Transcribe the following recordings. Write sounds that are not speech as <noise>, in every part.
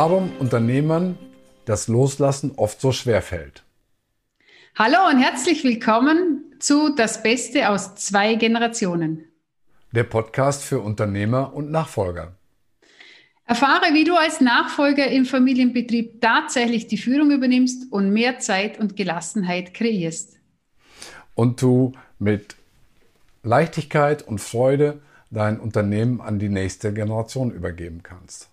Warum Unternehmern das Loslassen oft so schwer fällt. Hallo und herzlich willkommen zu Das Beste aus zwei Generationen. Der Podcast für Unternehmer und Nachfolger. Erfahre, wie du als Nachfolger im Familienbetrieb tatsächlich die Führung übernimmst und mehr Zeit und Gelassenheit kreierst. Und du mit Leichtigkeit und Freude dein Unternehmen an die nächste Generation übergeben kannst.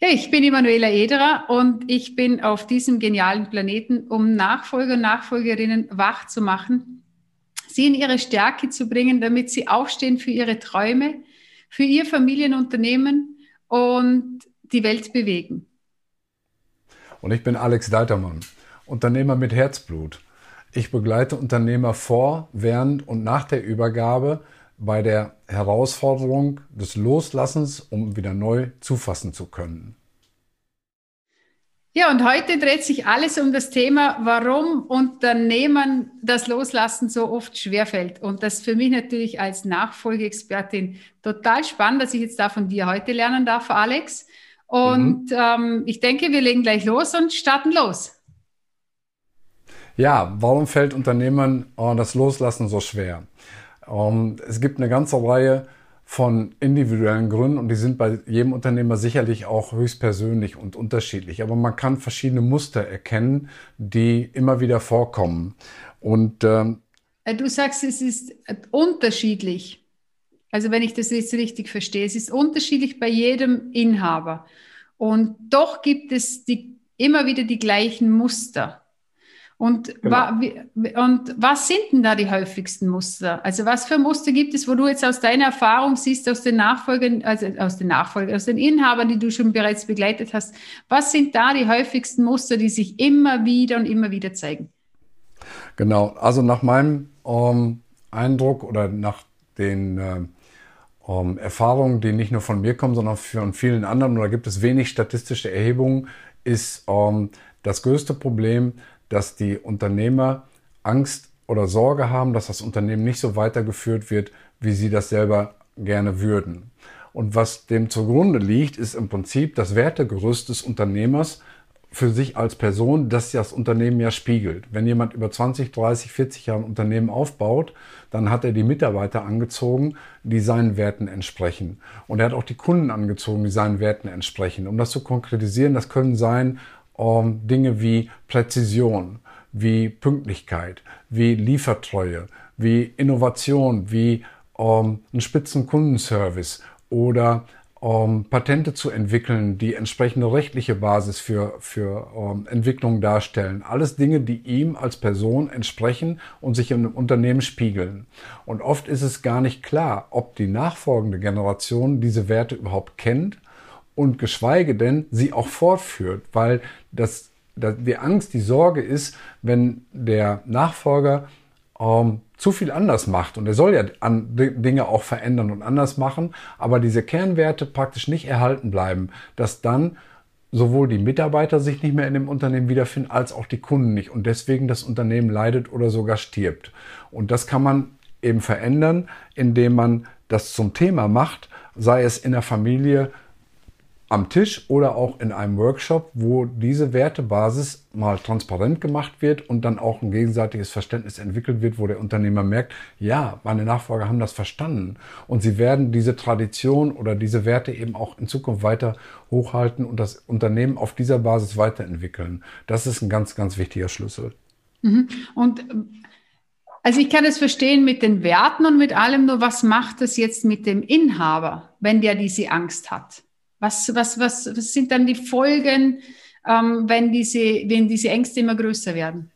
Ja, ich bin Emanuela Ederer und ich bin auf diesem genialen Planeten, um Nachfolger und Nachfolgerinnen wach zu machen, sie in ihre Stärke zu bringen, damit sie aufstehen für ihre Träume, für ihr Familienunternehmen und die Welt bewegen. Und ich bin Alex Daltermann, Unternehmer mit Herzblut. Ich begleite Unternehmer vor, während und nach der Übergabe bei der Herausforderung des Loslassens, um wieder neu zufassen zu können. Ja, und heute dreht sich alles um das Thema, warum Unternehmen das Loslassen so oft schwerfällt. Und das ist für mich natürlich als Nachfolgeexpertin total spannend, dass ich jetzt da von dir heute lernen darf, Alex. Und mhm. ähm, ich denke, wir legen gleich los und starten los. Ja, warum fällt Unternehmen äh, das Loslassen so schwer? Ähm, es gibt eine ganze Reihe von individuellen Gründen und die sind bei jedem Unternehmer sicherlich auch höchstpersönlich und unterschiedlich. Aber man kann verschiedene Muster erkennen, die immer wieder vorkommen. Und ähm, äh, du sagst, es ist unterschiedlich. Also wenn ich das jetzt richtig verstehe, es ist unterschiedlich bei jedem Inhaber. Und doch gibt es die, immer wieder die gleichen Muster. Und, genau. wa, und was sind denn da die häufigsten Muster? Also was für Muster gibt es, wo du jetzt aus deiner Erfahrung siehst, aus den Nachfolgern, also aus den Nachfolgern, aus den Inhabern, die du schon bereits begleitet hast, was sind da die häufigsten Muster, die sich immer wieder und immer wieder zeigen? Genau, also nach meinem ähm, Eindruck oder nach den äh, ähm, Erfahrungen, die nicht nur von mir kommen, sondern von vielen anderen, oder gibt es wenig statistische Erhebungen, ist ähm, das größte Problem, dass die Unternehmer Angst oder Sorge haben, dass das Unternehmen nicht so weitergeführt wird, wie sie das selber gerne würden. Und was dem zugrunde liegt, ist im Prinzip das Wertegerüst des Unternehmers für sich als Person, das das Unternehmen ja spiegelt. Wenn jemand über 20, 30, 40 Jahre ein Unternehmen aufbaut, dann hat er die Mitarbeiter angezogen, die seinen Werten entsprechen. Und er hat auch die Kunden angezogen, die seinen Werten entsprechen. Um das zu konkretisieren, das können sein ähm, Dinge wie Präzision, wie Pünktlichkeit, wie Liefertreue, wie Innovation, wie ähm, ein Spitzenkundenservice oder ähm, Patente zu entwickeln, die entsprechende rechtliche Basis für, für ähm, Entwicklung darstellen. Alles Dinge, die ihm als Person entsprechen und sich im Unternehmen spiegeln. Und oft ist es gar nicht klar, ob die nachfolgende Generation diese Werte überhaupt kennt und geschweige denn sie auch fortführt, weil das, das die Angst, die Sorge ist, wenn der Nachfolger ähm, zu viel anders macht und er soll ja an, Dinge auch verändern und anders machen, aber diese Kernwerte praktisch nicht erhalten bleiben, dass dann sowohl die Mitarbeiter sich nicht mehr in dem Unternehmen wiederfinden, als auch die Kunden nicht und deswegen das Unternehmen leidet oder sogar stirbt. Und das kann man eben verändern, indem man das zum Thema macht, sei es in der Familie, am Tisch oder auch in einem Workshop, wo diese Wertebasis mal transparent gemacht wird und dann auch ein gegenseitiges Verständnis entwickelt wird, wo der Unternehmer merkt, ja, meine Nachfolger haben das verstanden und sie werden diese Tradition oder diese Werte eben auch in Zukunft weiter hochhalten und das Unternehmen auf dieser Basis weiterentwickeln. Das ist ein ganz, ganz wichtiger Schlüssel. Mhm. Und also ich kann es verstehen mit den Werten und mit allem, nur was macht das jetzt mit dem Inhaber, wenn der diese Angst hat? Was, was, was, was sind dann die Folgen, ähm, wenn, diese, wenn diese Ängste immer größer werden?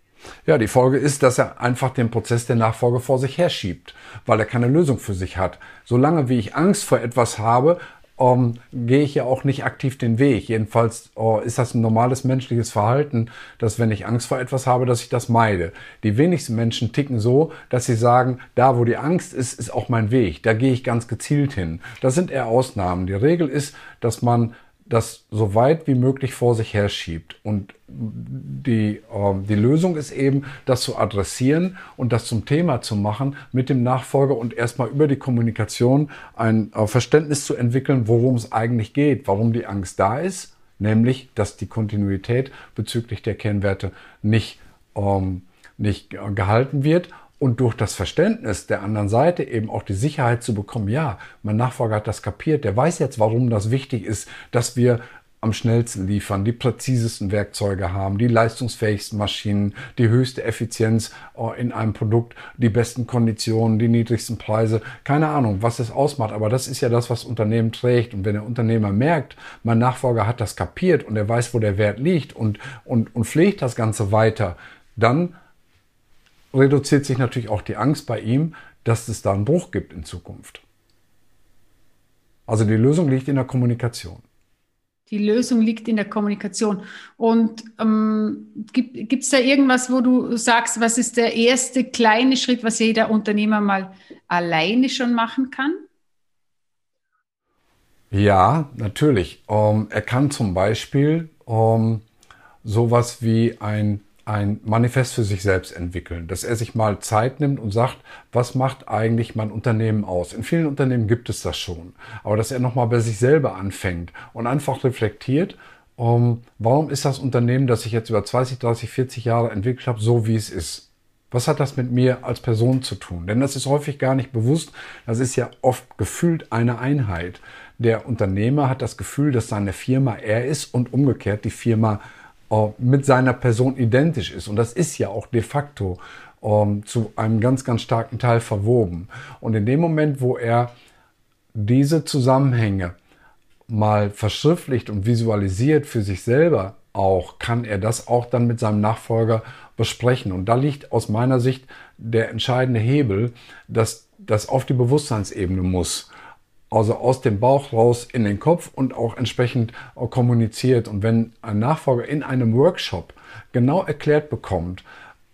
Ja, die Folge ist, dass er einfach den Prozess der Nachfolge vor sich herschiebt, weil er keine Lösung für sich hat. Solange wie ich Angst vor etwas habe, ähm, gehe ich ja auch nicht aktiv den Weg. Jedenfalls äh, ist das ein normales menschliches Verhalten, dass wenn ich Angst vor etwas habe, dass ich das meide. Die wenigsten Menschen ticken so, dass sie sagen, da wo die Angst ist, ist auch mein Weg. Da gehe ich ganz gezielt hin. Das sind eher Ausnahmen. Die Regel ist, dass man das so weit wie möglich vor sich her schiebt. Und die, äh, die Lösung ist eben, das zu adressieren und das zum Thema zu machen mit dem Nachfolger und erstmal über die Kommunikation ein äh, Verständnis zu entwickeln, worum es eigentlich geht, warum die Angst da ist, nämlich, dass die Kontinuität bezüglich der Kernwerte nicht, ähm, nicht gehalten wird und durch das Verständnis der anderen Seite eben auch die Sicherheit zu bekommen, ja, mein Nachfolger hat das kapiert, der weiß jetzt, warum das wichtig ist, dass wir am schnellsten liefern, die präzisesten Werkzeuge haben, die leistungsfähigsten Maschinen, die höchste Effizienz äh, in einem Produkt, die besten Konditionen, die niedrigsten Preise. Keine Ahnung, was es ausmacht, aber das ist ja das, was Unternehmen trägt. Und wenn der Unternehmer merkt, mein Nachfolger hat das kapiert und er weiß, wo der Wert liegt und, und, und pflegt das Ganze weiter, dann reduziert sich natürlich auch die Angst bei ihm, dass es da einen Bruch gibt in Zukunft. Also die Lösung liegt in der Kommunikation. Die Lösung liegt in der Kommunikation. Und ähm, gibt es da irgendwas, wo du sagst, was ist der erste kleine Schritt, was jeder Unternehmer mal alleine schon machen kann? Ja, natürlich. Ähm, er kann zum Beispiel ähm, sowas wie ein ein Manifest für sich selbst entwickeln, dass er sich mal Zeit nimmt und sagt, was macht eigentlich mein Unternehmen aus? In vielen Unternehmen gibt es das schon, aber dass er nochmal bei sich selber anfängt und einfach reflektiert, um, warum ist das Unternehmen, das ich jetzt über 20, 30, 40 Jahre entwickelt habe, so wie es ist? Was hat das mit mir als Person zu tun? Denn das ist häufig gar nicht bewusst. Das ist ja oft gefühlt eine Einheit. Der Unternehmer hat das Gefühl, dass seine Firma er ist und umgekehrt die Firma mit seiner Person identisch ist. Und das ist ja auch de facto ähm, zu einem ganz, ganz starken Teil verwoben. Und in dem Moment, wo er diese Zusammenhänge mal verschriftlicht und visualisiert für sich selber auch, kann er das auch dann mit seinem Nachfolger besprechen. Und da liegt aus meiner Sicht der entscheidende Hebel, dass das auf die Bewusstseinsebene muss also aus dem Bauch raus in den Kopf und auch entsprechend kommuniziert. Und wenn ein Nachfolger in einem Workshop genau erklärt bekommt,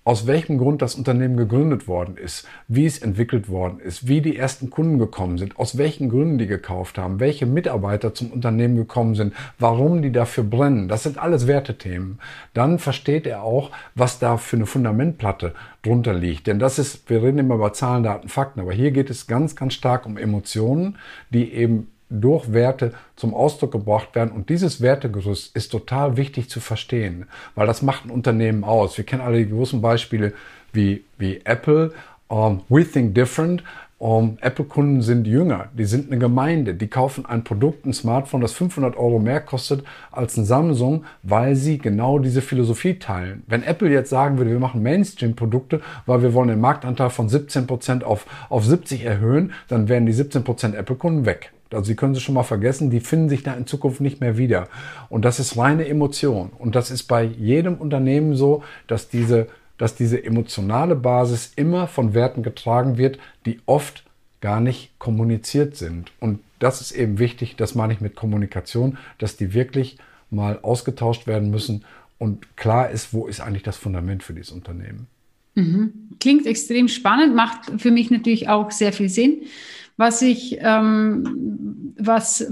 aus welchem Grund das Unternehmen gegründet worden ist, wie es entwickelt worden ist, wie die ersten Kunden gekommen sind, aus welchen Gründen die gekauft haben, welche Mitarbeiter zum Unternehmen gekommen sind, warum die dafür brennen. Das sind alles Wertethemen. Dann versteht er auch, was da für eine Fundamentplatte drunter liegt. Denn das ist, wir reden immer über Zahlen, Daten, Fakten, aber hier geht es ganz, ganz stark um Emotionen, die eben durch Werte zum Ausdruck gebracht werden. Und dieses Wertegerüst ist total wichtig zu verstehen, weil das macht ein Unternehmen aus. Wir kennen alle die großen Beispiele wie, wie Apple. Um, we think different. Um, Apple-Kunden sind jünger, die sind eine Gemeinde, die kaufen ein Produkt, ein Smartphone, das 500 Euro mehr kostet als ein Samsung, weil sie genau diese Philosophie teilen. Wenn Apple jetzt sagen würde, wir machen Mainstream-Produkte, weil wir wollen den Marktanteil von 17% auf, auf 70 erhöhen, dann wären die 17% Apple-Kunden weg. Also Sie können sie schon mal vergessen, die finden sich da in Zukunft nicht mehr wieder. Und das ist reine Emotion. Und das ist bei jedem Unternehmen so, dass diese, dass diese emotionale Basis immer von Werten getragen wird, die oft gar nicht kommuniziert sind. Und das ist eben wichtig, das meine ich mit Kommunikation, dass die wirklich mal ausgetauscht werden müssen und klar ist, wo ist eigentlich das Fundament für dieses Unternehmen. Mhm. Klingt extrem spannend, macht für mich natürlich auch sehr viel Sinn was ich, ähm, was,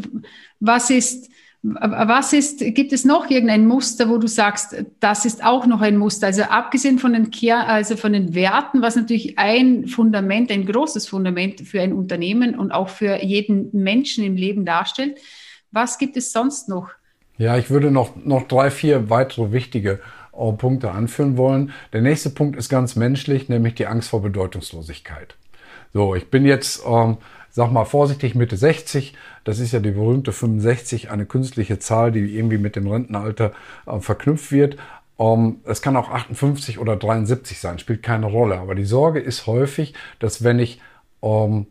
was ist, was ist, gibt es noch irgendein Muster, wo du sagst, das ist auch noch ein Muster? Also abgesehen von den Kehr, also von den Werten, was natürlich ein Fundament, ein großes Fundament für ein Unternehmen und auch für jeden Menschen im Leben darstellt. Was gibt es sonst noch? Ja, ich würde noch, noch drei, vier weitere wichtige äh, Punkte anführen wollen. Der nächste Punkt ist ganz menschlich, nämlich die Angst vor Bedeutungslosigkeit. So, ich bin jetzt ähm, sag mal vorsichtig Mitte 60. Das ist ja die berühmte 65, eine künstliche Zahl, die irgendwie mit dem Rentenalter äh, verknüpft wird. Um, es kann auch 58 oder 73 sein, spielt keine Rolle. Aber die Sorge ist häufig, dass wenn ich um,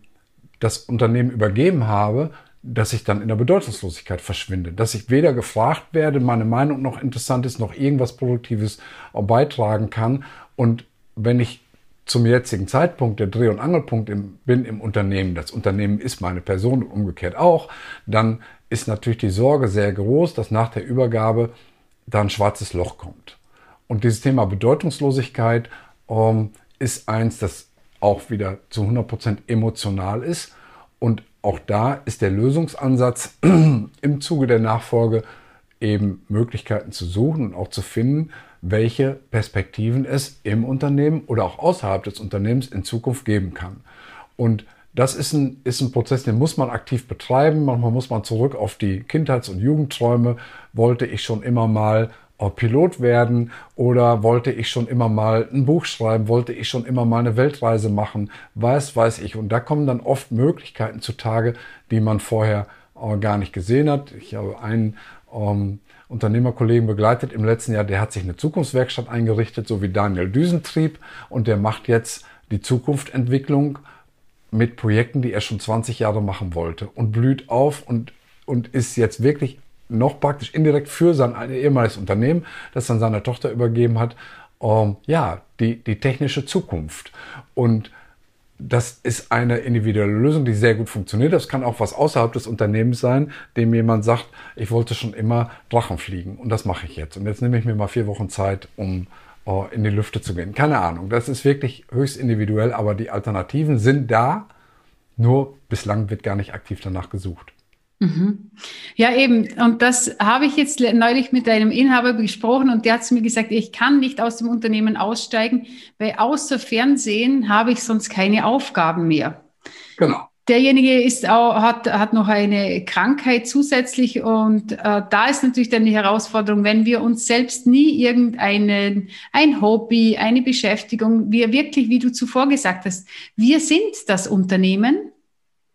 das Unternehmen übergeben habe, dass ich dann in der Bedeutungslosigkeit verschwinde, dass ich weder gefragt werde, meine Meinung noch interessant ist, noch irgendwas Produktives beitragen kann. Und wenn ich zum jetzigen Zeitpunkt der Dreh- und Angelpunkt im, bin im Unternehmen, das Unternehmen ist meine Person und umgekehrt auch, dann ist natürlich die Sorge sehr groß, dass nach der Übergabe da ein schwarzes Loch kommt. Und dieses Thema Bedeutungslosigkeit ähm, ist eins, das auch wieder zu 100% emotional ist. Und auch da ist der Lösungsansatz <clears throat> im Zuge der Nachfolge eben Möglichkeiten zu suchen und auch zu finden, welche Perspektiven es im Unternehmen oder auch außerhalb des Unternehmens in Zukunft geben kann. Und das ist ein, ist ein Prozess, den muss man aktiv betreiben. Manchmal muss man zurück auf die Kindheits- und Jugendträume. Wollte ich schon immer mal Pilot werden oder wollte ich schon immer mal ein Buch schreiben, wollte ich schon immer mal eine Weltreise machen, weiß, weiß ich. Und da kommen dann oft Möglichkeiten zutage, die man vorher äh, gar nicht gesehen hat. Ich habe einen ähm, Unternehmerkollegen begleitet im letzten Jahr, der hat sich eine Zukunftswerkstatt eingerichtet, so wie Daniel Düsentrieb, und der macht jetzt die Zukunftentwicklung mit Projekten, die er schon 20 Jahre machen wollte und blüht auf und, und ist jetzt wirklich noch praktisch indirekt für sein ehemaliges Unternehmen, das dann seiner Tochter übergeben hat, ähm, ja, die, die technische Zukunft. Und das ist eine individuelle Lösung, die sehr gut funktioniert. Das kann auch was außerhalb des Unternehmens sein, dem jemand sagt, ich wollte schon immer Drachen fliegen und das mache ich jetzt. Und jetzt nehme ich mir mal vier Wochen Zeit, um uh, in die Lüfte zu gehen. Keine Ahnung. Das ist wirklich höchst individuell, aber die Alternativen sind da. Nur bislang wird gar nicht aktiv danach gesucht. Mhm. Ja, eben. Und das habe ich jetzt neulich mit einem Inhaber besprochen und der hat zu mir gesagt, ich kann nicht aus dem Unternehmen aussteigen, weil außer Fernsehen habe ich sonst keine Aufgaben mehr. Genau. Derjenige ist auch, hat, hat noch eine Krankheit zusätzlich und äh, da ist natürlich dann die Herausforderung, wenn wir uns selbst nie irgendeinen, ein Hobby, eine Beschäftigung, wir wirklich, wie du zuvor gesagt hast, wir sind das Unternehmen.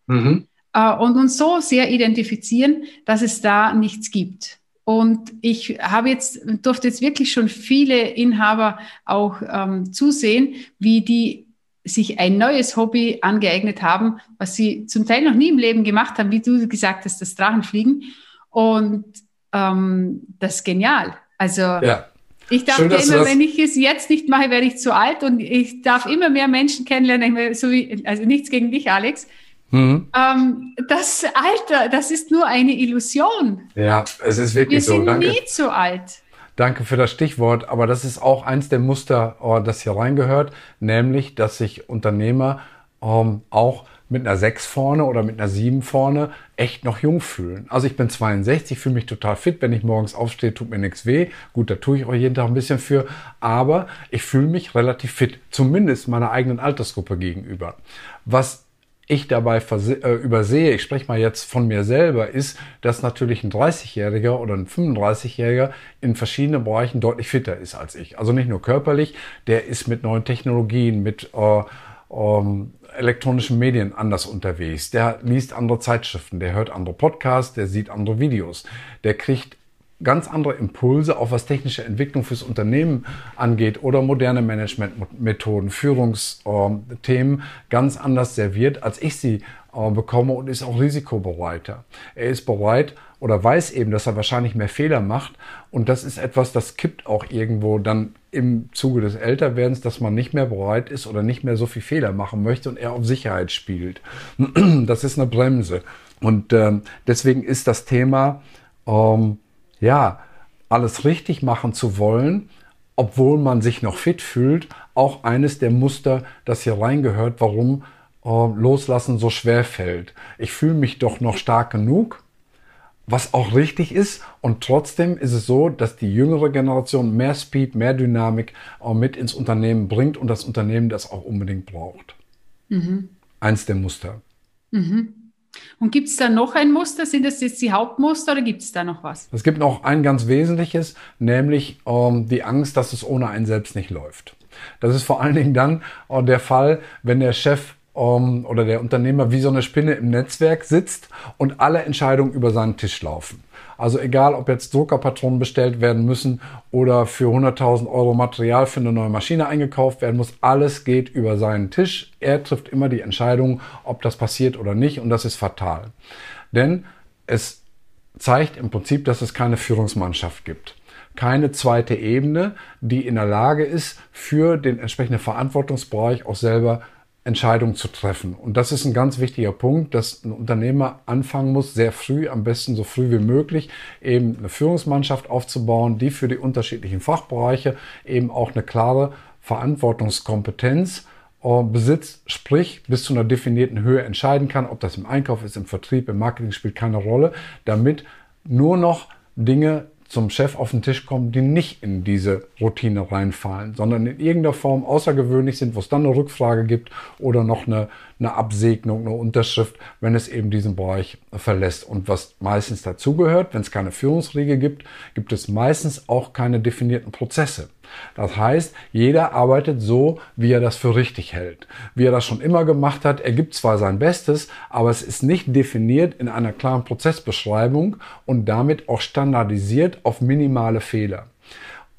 Mhm äh, und uns so sehr identifizieren, dass es da nichts gibt. Und ich habe jetzt, durfte jetzt wirklich schon viele Inhaber auch ähm, zusehen, wie die sich ein neues Hobby angeeignet haben, was sie zum Teil noch nie im Leben gemacht haben, wie du gesagt hast, das Drachenfliegen. Und ähm, das ist genial. Also ja. ich dachte Schön, immer, wenn ich es jetzt nicht mache, werde ich zu alt und ich darf immer mehr Menschen kennenlernen, so wie, also nichts gegen dich, Alex, Mhm. Ähm, das Alter, das ist nur eine Illusion. Ja, es ist wirklich so. Wir sind Danke. nie zu alt. Danke für das Stichwort, aber das ist auch eins der Muster, oh, das hier reingehört, nämlich, dass sich Unternehmer ähm, auch mit einer 6 vorne oder mit einer 7 vorne echt noch jung fühlen. Also ich bin 62, fühle mich total fit. Wenn ich morgens aufstehe, tut mir nichts weh. Gut, da tue ich auch jeden Tag ein bisschen für. Aber ich fühle mich relativ fit, zumindest meiner eigenen Altersgruppe gegenüber. Was ich dabei äh, übersehe, ich spreche mal jetzt von mir selber, ist, dass natürlich ein 30-Jähriger oder ein 35-Jähriger in verschiedenen Bereichen deutlich fitter ist als ich. Also nicht nur körperlich, der ist mit neuen Technologien, mit äh, ähm, elektronischen Medien anders unterwegs. Der liest andere Zeitschriften, der hört andere Podcasts, der sieht andere Videos, der kriegt ganz andere Impulse, auch was technische Entwicklung fürs Unternehmen angeht oder moderne Managementmethoden, Führungsthemen ganz anders serviert, als ich sie äh, bekomme und ist auch risikobereiter. Er ist bereit oder weiß eben, dass er wahrscheinlich mehr Fehler macht und das ist etwas, das kippt auch irgendwo dann im Zuge des Älterwerdens, dass man nicht mehr bereit ist oder nicht mehr so viel Fehler machen möchte und er auf Sicherheit spielt. <clears throat> Das ist eine Bremse und ähm, deswegen ist das Thema ähm, ja, alles richtig machen zu wollen, obwohl man sich noch fit fühlt, auch eines der Muster, das hier reingehört, warum äh, Loslassen so schwer fällt. Ich fühle mich doch noch stark genug, was auch richtig ist. Und trotzdem ist es so, dass die jüngere Generation mehr Speed, mehr Dynamik äh, mit ins Unternehmen bringt und das Unternehmen das auch unbedingt braucht. Mhm. Eins der Muster. Mhm. Und gibt es da noch ein Muster? Sind das jetzt die Hauptmuster oder gibt es da noch was? Es gibt noch ein ganz wesentliches, nämlich ähm, die Angst, dass es ohne einen selbst nicht läuft. Das ist vor allen Dingen dann äh, der Fall, wenn der Chef ähm, oder der Unternehmer wie so eine Spinne im Netzwerk sitzt und alle Entscheidungen über seinen Tisch laufen. Also egal, ob jetzt Druckerpatronen bestellt werden müssen oder für 100.000 Euro Material für eine neue Maschine eingekauft werden muss, alles geht über seinen Tisch. Er trifft immer die Entscheidung, ob das passiert oder nicht und das ist fatal. Denn es zeigt im Prinzip, dass es keine Führungsmannschaft gibt keine zweite Ebene, die in der Lage ist, für den entsprechenden Verantwortungsbereich auch selber Entscheidungen zu treffen. Und das ist ein ganz wichtiger Punkt, dass ein Unternehmer anfangen muss, sehr früh, am besten so früh wie möglich, eben eine Führungsmannschaft aufzubauen, die für die unterschiedlichen Fachbereiche eben auch eine klare Verantwortungskompetenz äh, besitzt, sprich bis zu einer definierten Höhe entscheiden kann, ob das im Einkauf ist, im Vertrieb, im Marketing spielt keine Rolle, damit nur noch Dinge zum Chef auf den Tisch kommen, die nicht in diese Routine reinfallen, sondern in irgendeiner Form außergewöhnlich sind, wo es dann eine Rückfrage gibt oder noch eine, eine Absegnung, eine Unterschrift, wenn es eben diesen Bereich verlässt. Und was meistens dazugehört, wenn es keine Führungsriege gibt, gibt es meistens auch keine definierten Prozesse. Das heißt, jeder arbeitet so, wie er das für richtig hält. Wie er das schon immer gemacht hat, er gibt zwar sein Bestes, aber es ist nicht definiert in einer klaren Prozessbeschreibung und damit auch standardisiert auf minimale Fehler.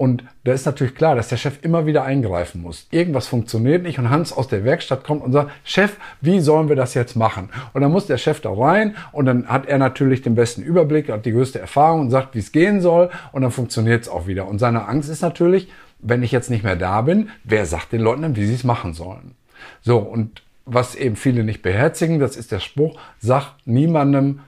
Und da ist natürlich klar, dass der Chef immer wieder eingreifen muss. Irgendwas funktioniert nicht und Hans aus der Werkstatt kommt und sagt, Chef, wie sollen wir das jetzt machen? Und dann muss der Chef da rein und dann hat er natürlich den besten Überblick, hat die größte Erfahrung und sagt, wie es gehen soll und dann funktioniert es auch wieder. Und seine Angst ist natürlich, wenn ich jetzt nicht mehr da bin, wer sagt den Leuten dann, wie sie es machen sollen? So, und was eben viele nicht beherzigen, das ist der Spruch, sag niemandem,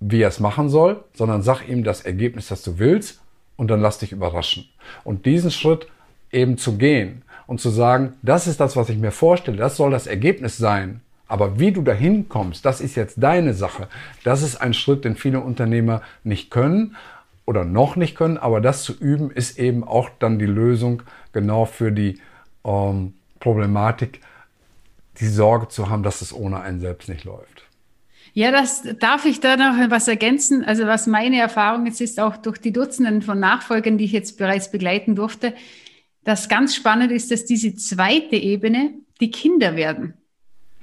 wie er es machen soll, sondern sag ihm das Ergebnis, das du willst und dann lass dich überraschen. Und diesen Schritt eben zu gehen und zu sagen, das ist das, was ich mir vorstelle, das soll das Ergebnis sein. Aber wie du dahin kommst, das ist jetzt deine Sache. Das ist ein Schritt, den viele Unternehmer nicht können oder noch nicht können. Aber das zu üben, ist eben auch dann die Lösung genau für die ähm, Problematik, die Sorge zu haben, dass es ohne einen selbst nicht läuft. Ja, das darf ich da noch was ergänzen. Also was meine Erfahrung jetzt ist, auch durch die Dutzenden von Nachfolgern, die ich jetzt bereits begleiten durfte, das ganz spannend ist, dass diese zweite Ebene die Kinder werden.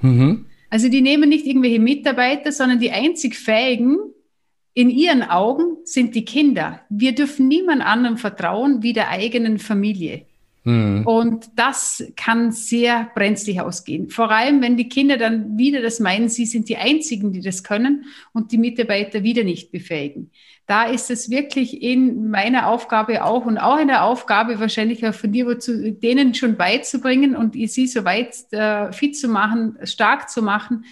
Mhm. Also die nehmen nicht irgendwelche Mitarbeiter, sondern die einzig Fähigen in ihren Augen sind die Kinder. Wir dürfen niemand anderem vertrauen wie der eigenen Familie. Mhm. Und das kann sehr brenzlig ausgehen. Vor allem, wenn die Kinder dann wieder das meinen, sie sind die Einzigen, die das können und die Mitarbeiter wieder nicht befähigen. Da ist es wirklich in meiner Aufgabe auch und auch in der Aufgabe wahrscheinlich auch von dir, zu, denen schon beizubringen und sie so weit äh, fit zu machen, stark zu machen,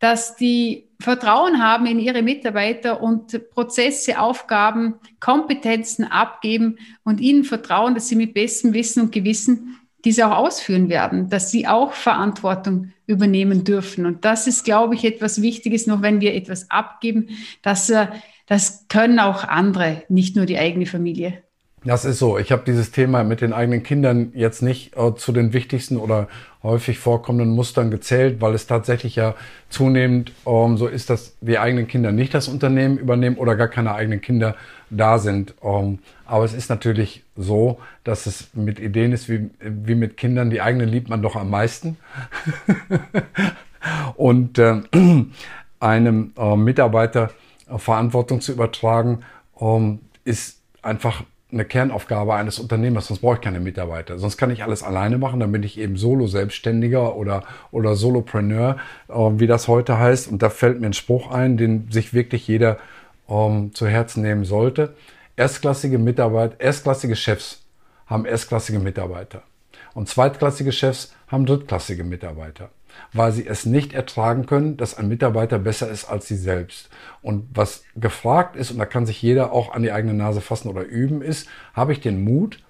dass die Vertrauen haben in ihre Mitarbeiter und Prozesse, Aufgaben, Kompetenzen abgeben und ihnen vertrauen, dass sie mit bestem Wissen und Gewissen diese auch ausführen werden, dass sie auch Verantwortung übernehmen dürfen. Und das ist, glaube ich, etwas Wichtiges, noch wenn wir etwas abgeben, dass äh, das können auch andere, nicht nur die eigene Familie. Das ist so. Ich habe dieses Thema mit den eigenen Kindern jetzt nicht äh, zu den wichtigsten oder häufig vorkommenden Mustern gezählt, weil es tatsächlich ja zunehmend ähm, so ist, dass die eigenen Kinder nicht das Unternehmen übernehmen oder gar keine eigenen Kinder da sind. Ähm, aber es ist natürlich so, dass es mit Ideen ist wie, wie mit Kindern. Die eigenen liebt man doch am meisten. <laughs> Und äh, <clears throat> einem äh, Mitarbeiter äh, Verantwortung zu übertragen, ähm, ist einfach eine Kernaufgabe eines Unternehmers, sonst brauche ich keine Mitarbeiter. Sonst kann ich alles alleine machen, dann bin ich eben Solo-Selbstständiger oder, oder Solopreneur, äh, wie das heute heißt. Und da fällt mir ein Spruch ein, den sich wirklich jeder ähm, zu Herzen nehmen sollte. Erstklassige Mitarbeiter, erstklassige Chefs haben erstklassige Mitarbeiter. Und zweitklassige Chefs haben drittklassige Mitarbeiter weil sie es nicht ertragen können, dass ein Mitarbeiter besser ist als sie selbst. Und was gefragt ist, und da kann sich jeder auch an die eigene Nase fassen oder üben, ist, habe ich den Mut,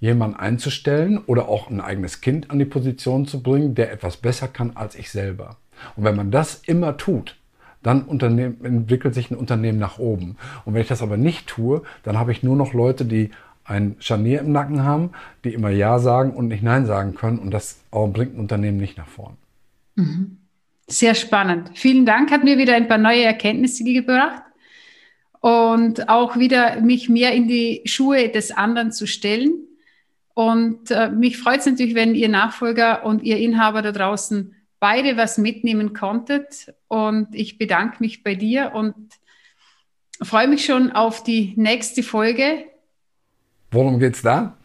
jemanden einzustellen oder auch ein eigenes Kind an die Position zu bringen, der etwas besser kann als ich selber. Und wenn man das immer tut, dann entwickelt sich ein Unternehmen nach oben. Und wenn ich das aber nicht tue, dann habe ich nur noch Leute, die ein Scharnier im Nacken haben, die immer Ja sagen und nicht Nein sagen können. Und das bringt ein Unternehmen nicht nach vorn. Mhm. Sehr spannend. Vielen Dank, hat mir wieder ein paar neue Erkenntnisse gebracht und auch wieder mich mehr in die Schuhe des anderen zu stellen. Und äh, mich freut es natürlich, wenn ihr Nachfolger und ihr Inhaber da draußen beide was mitnehmen konntet. Und ich bedanke mich bei dir und freue mich schon auf die nächste Folge. Worum geht's da?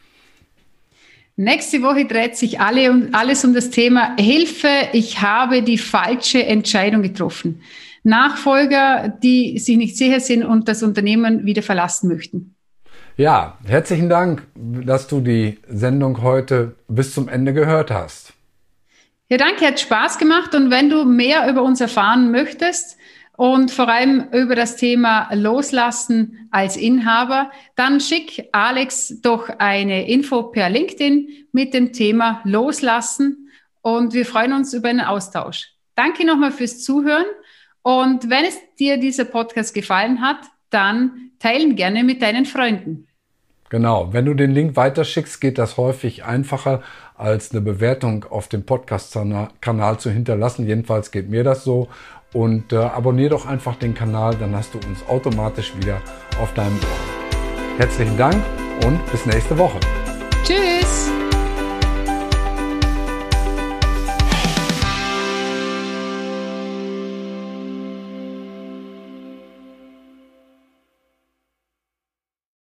Nächste Woche dreht sich alle um, alles um das Thema Hilfe, ich habe die falsche Entscheidung getroffen. Nachfolger, die sich nicht sicher sind und das Unternehmen wieder verlassen möchten. Ja, herzlichen Dank, dass du die Sendung heute bis zum Ende gehört hast. Ja, danke, hat Spaß gemacht und wenn du mehr über uns erfahren möchtest, und vor allem über das Thema Loslassen als Inhaber, dann schick Alex doch eine Info per LinkedIn mit dem Thema Loslassen und wir freuen uns über einen Austausch. Danke nochmal fürs Zuhören und wenn es dir dieser Podcast gefallen hat, dann teilen gerne mit deinen Freunden. Genau, wenn du den Link weiterschickst, geht das häufig einfacher, als eine Bewertung auf dem Podcast-Kanal zu hinterlassen. Jedenfalls geht mir das so. Und äh, abonniere doch einfach den Kanal, dann hast du uns automatisch wieder auf deinem Ohr. Herzlichen Dank und bis nächste Woche. Tschüss!